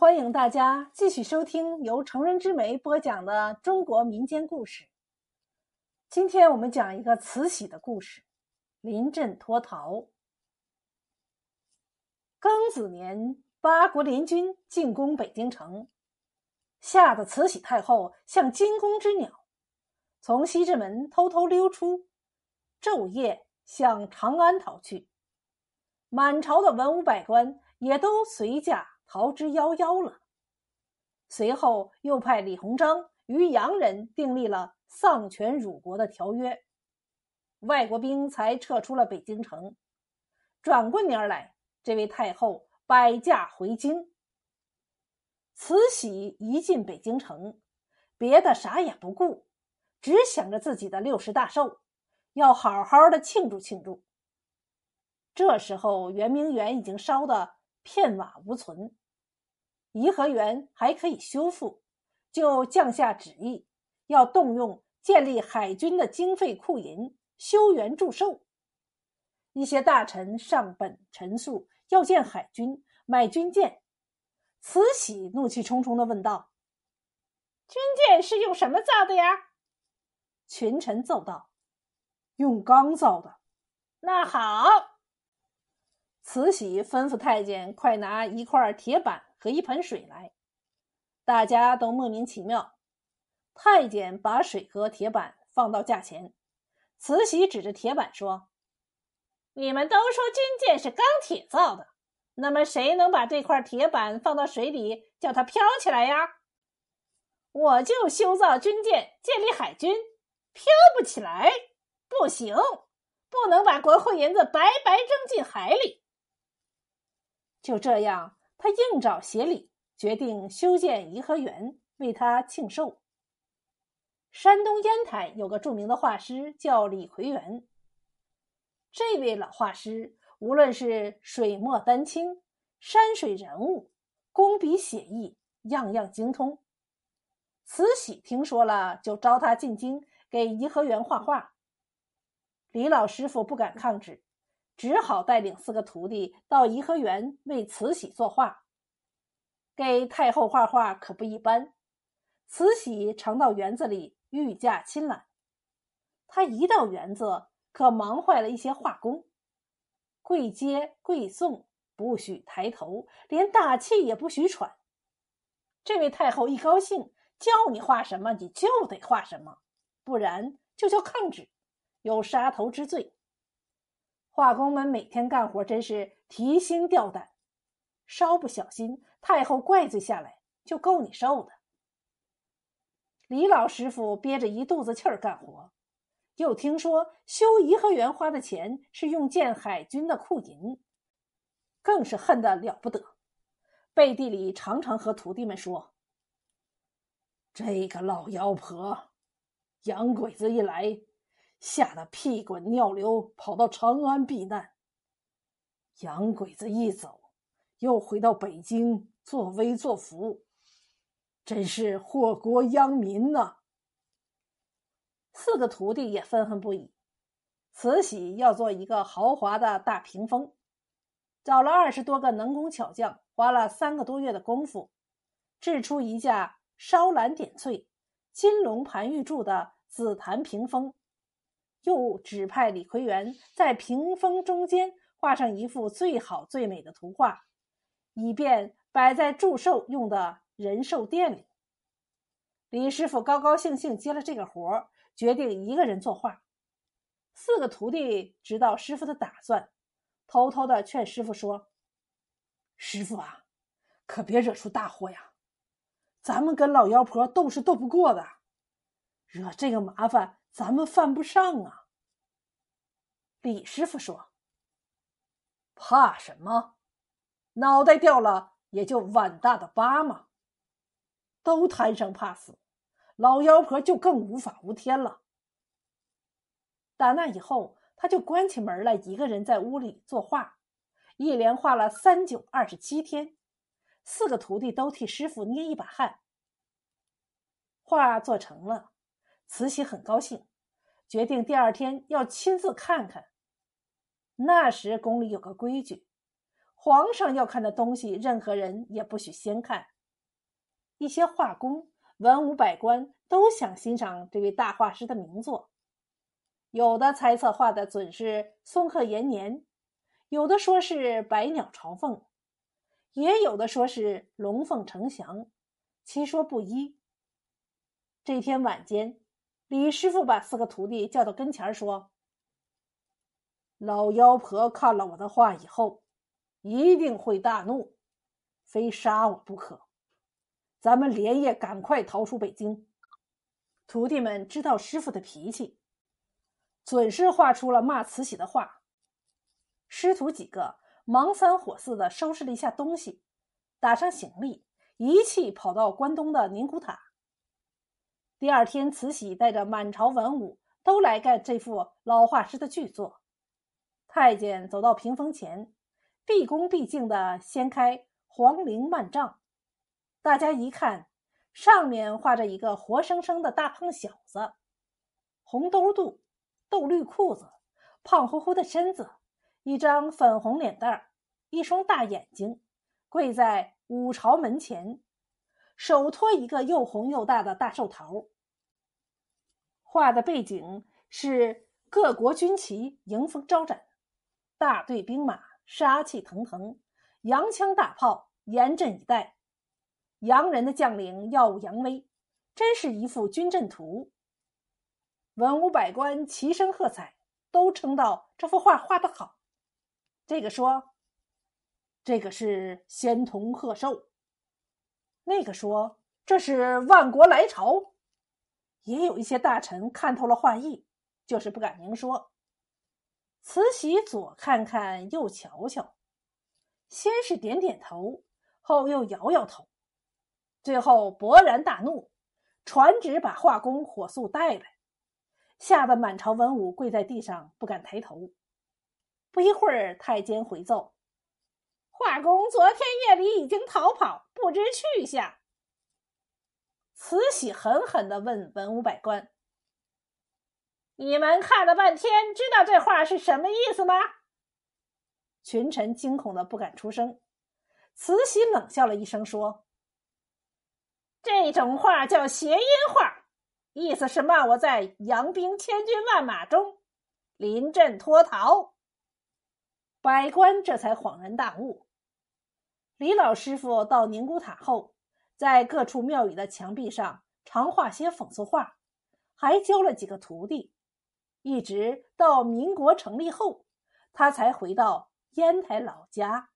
欢迎大家继续收听由成人之美播讲的中国民间故事。今天我们讲一个慈禧的故事：临阵脱逃。庚子年，八国联军进攻北京城，吓得慈禧太后像惊弓之鸟，从西直门偷偷溜出，昼夜向长安逃去。满朝的文武百官也都随驾逃之夭夭了。随后又派李鸿章与洋人订立了丧权辱国的条约，外国兵才撤出了北京城。转过年来，这位太后摆驾回京。慈禧一进北京城，别的啥也不顾，只想着自己的六十大寿，要好好的庆祝庆祝。这时候，圆明园已经烧得片瓦无存，颐和园还可以修复，就降下旨意，要动用建立海军的经费库银，修园祝寿。一些大臣上本陈述要建海军，买军舰。慈禧怒气冲冲地问道：“军舰是用什么造的呀？”群臣奏道：“用钢造的。”那好。慈禧吩咐太监快拿一块铁板和一盆水来，大家都莫名其妙。太监把水和铁板放到架前，慈禧指着铁板说：“你们都说军舰是钢铁造的，那么谁能把这块铁板放到水里，叫它飘起来呀？我就修造军舰，建立海军，飘不起来，不行，不能把国库银子白白扔进海里。”就这样，他应找协理，决定修建颐和园，为他庆寿。山东烟台有个著名的画师叫李奎元，这位老画师无论是水墨丹青、山水人物、工笔写意，样样精通。慈禧听说了，就招他进京给颐和园画画。李老师傅不敢抗旨。只好带领四个徒弟到颐和园为慈禧作画，给太后画画可不一般。慈禧常到园子里御驾亲览，她一到园子，可忙坏了一些画工。跪接跪送，不许抬头，连大气也不许喘。这位太后一高兴，叫你画什么，你就得画什么，不然就叫抗旨，有杀头之罪。画工们每天干活真是提心吊胆，稍不小心，太后怪罪下来就够你受的。李老师傅憋着一肚子气儿干活，又听说修颐和园花的钱是用建海军的库银，更是恨得了不得，背地里常常和徒弟们说：“这个老妖婆，洋鬼子一来。”吓得屁滚尿流，跑到长安避难。洋鬼子一走，又回到北京作威作福，真是祸国殃民呐！四个徒弟也愤恨不已。慈禧要做一个豪华的大屏风，找了二十多个能工巧匠，花了三个多月的功夫，制出一架烧蓝点翠、金龙盘玉柱的紫檀屏风。又指派李奎元在屏风中间画上一幅最好最美的图画，以便摆在祝寿用的人寿殿里。李师傅高高兴兴接了这个活儿决定一个人作画。四个徒弟知道师傅的打算，偷偷的劝师傅说：“师傅啊，可别惹出大祸呀！咱们跟老妖婆斗是斗不过的，惹这个麻烦。”咱们犯不上啊！李师傅说：“怕什么？脑袋掉了也就碗大的疤嘛。都贪生怕死，老妖婆就更无法无天了。”打那以后，他就关起门来，一个人在屋里作画，一连画了三九二十七天。四个徒弟都替师傅捏一把汗。画做成了。慈禧很高兴，决定第二天要亲自看看。那时宫里有个规矩，皇上要看的东西，任何人也不许先看。一些画工、文武百官都想欣赏这位大画师的名作，有的猜测画的准是松鹤延年，有的说是百鸟朝凤，也有的说是龙凤呈祥，其说不一。这天晚间，李师傅把四个徒弟叫到跟前说：“老妖婆看了我的画以后。”一定会大怒，非杀我不可。咱们连夜赶快逃出北京。徒弟们知道师傅的脾气，准是画出了骂慈禧的画。师徒几个忙三火四的收拾了一下东西，打上行李，一气跑到关东的宁古塔。第二天，慈禧带着满朝文武都来看这幅老画师的巨作。太监走到屏风前。毕恭毕敬的掀开黄绫幔帐，大家一看，上面画着一个活生生的大胖小子，红兜肚、豆绿裤子、胖乎乎的身子，一张粉红脸蛋儿，一双大眼睛，跪在五朝门前，手托一个又红又大的大寿桃。画的背景是各国军旗迎风招展，大队兵马。杀气腾腾，洋枪大炮严阵以待，洋人的将领耀武扬威，真是一幅军阵图。文武百官齐声喝彩，都称道这幅画画得好。这个说：“这个是仙童贺寿。”那个说：“这是万国来朝。”也有一些大臣看透了画意，就是不敢明说。慈禧左看看，右瞧瞧，先是点点头，后又摇摇头，最后勃然大怒，传旨把画工火速带来，吓得满朝文武跪在地上不敢抬头。不一会儿，太监回奏，画工昨天夜里已经逃跑，不知去向。慈禧狠狠地问文武百官。你们看了半天，知道这话是什么意思吗？群臣惊恐的不敢出声。慈禧冷笑了一声，说：“这种话叫谐音话，意思是骂我在洋兵千军万马中临阵脱逃。”百官这才恍然大悟。李老师傅到宁古塔后，在各处庙宇的墙壁上常画些讽刺画，还教了几个徒弟。一直到民国成立后，他才回到烟台老家。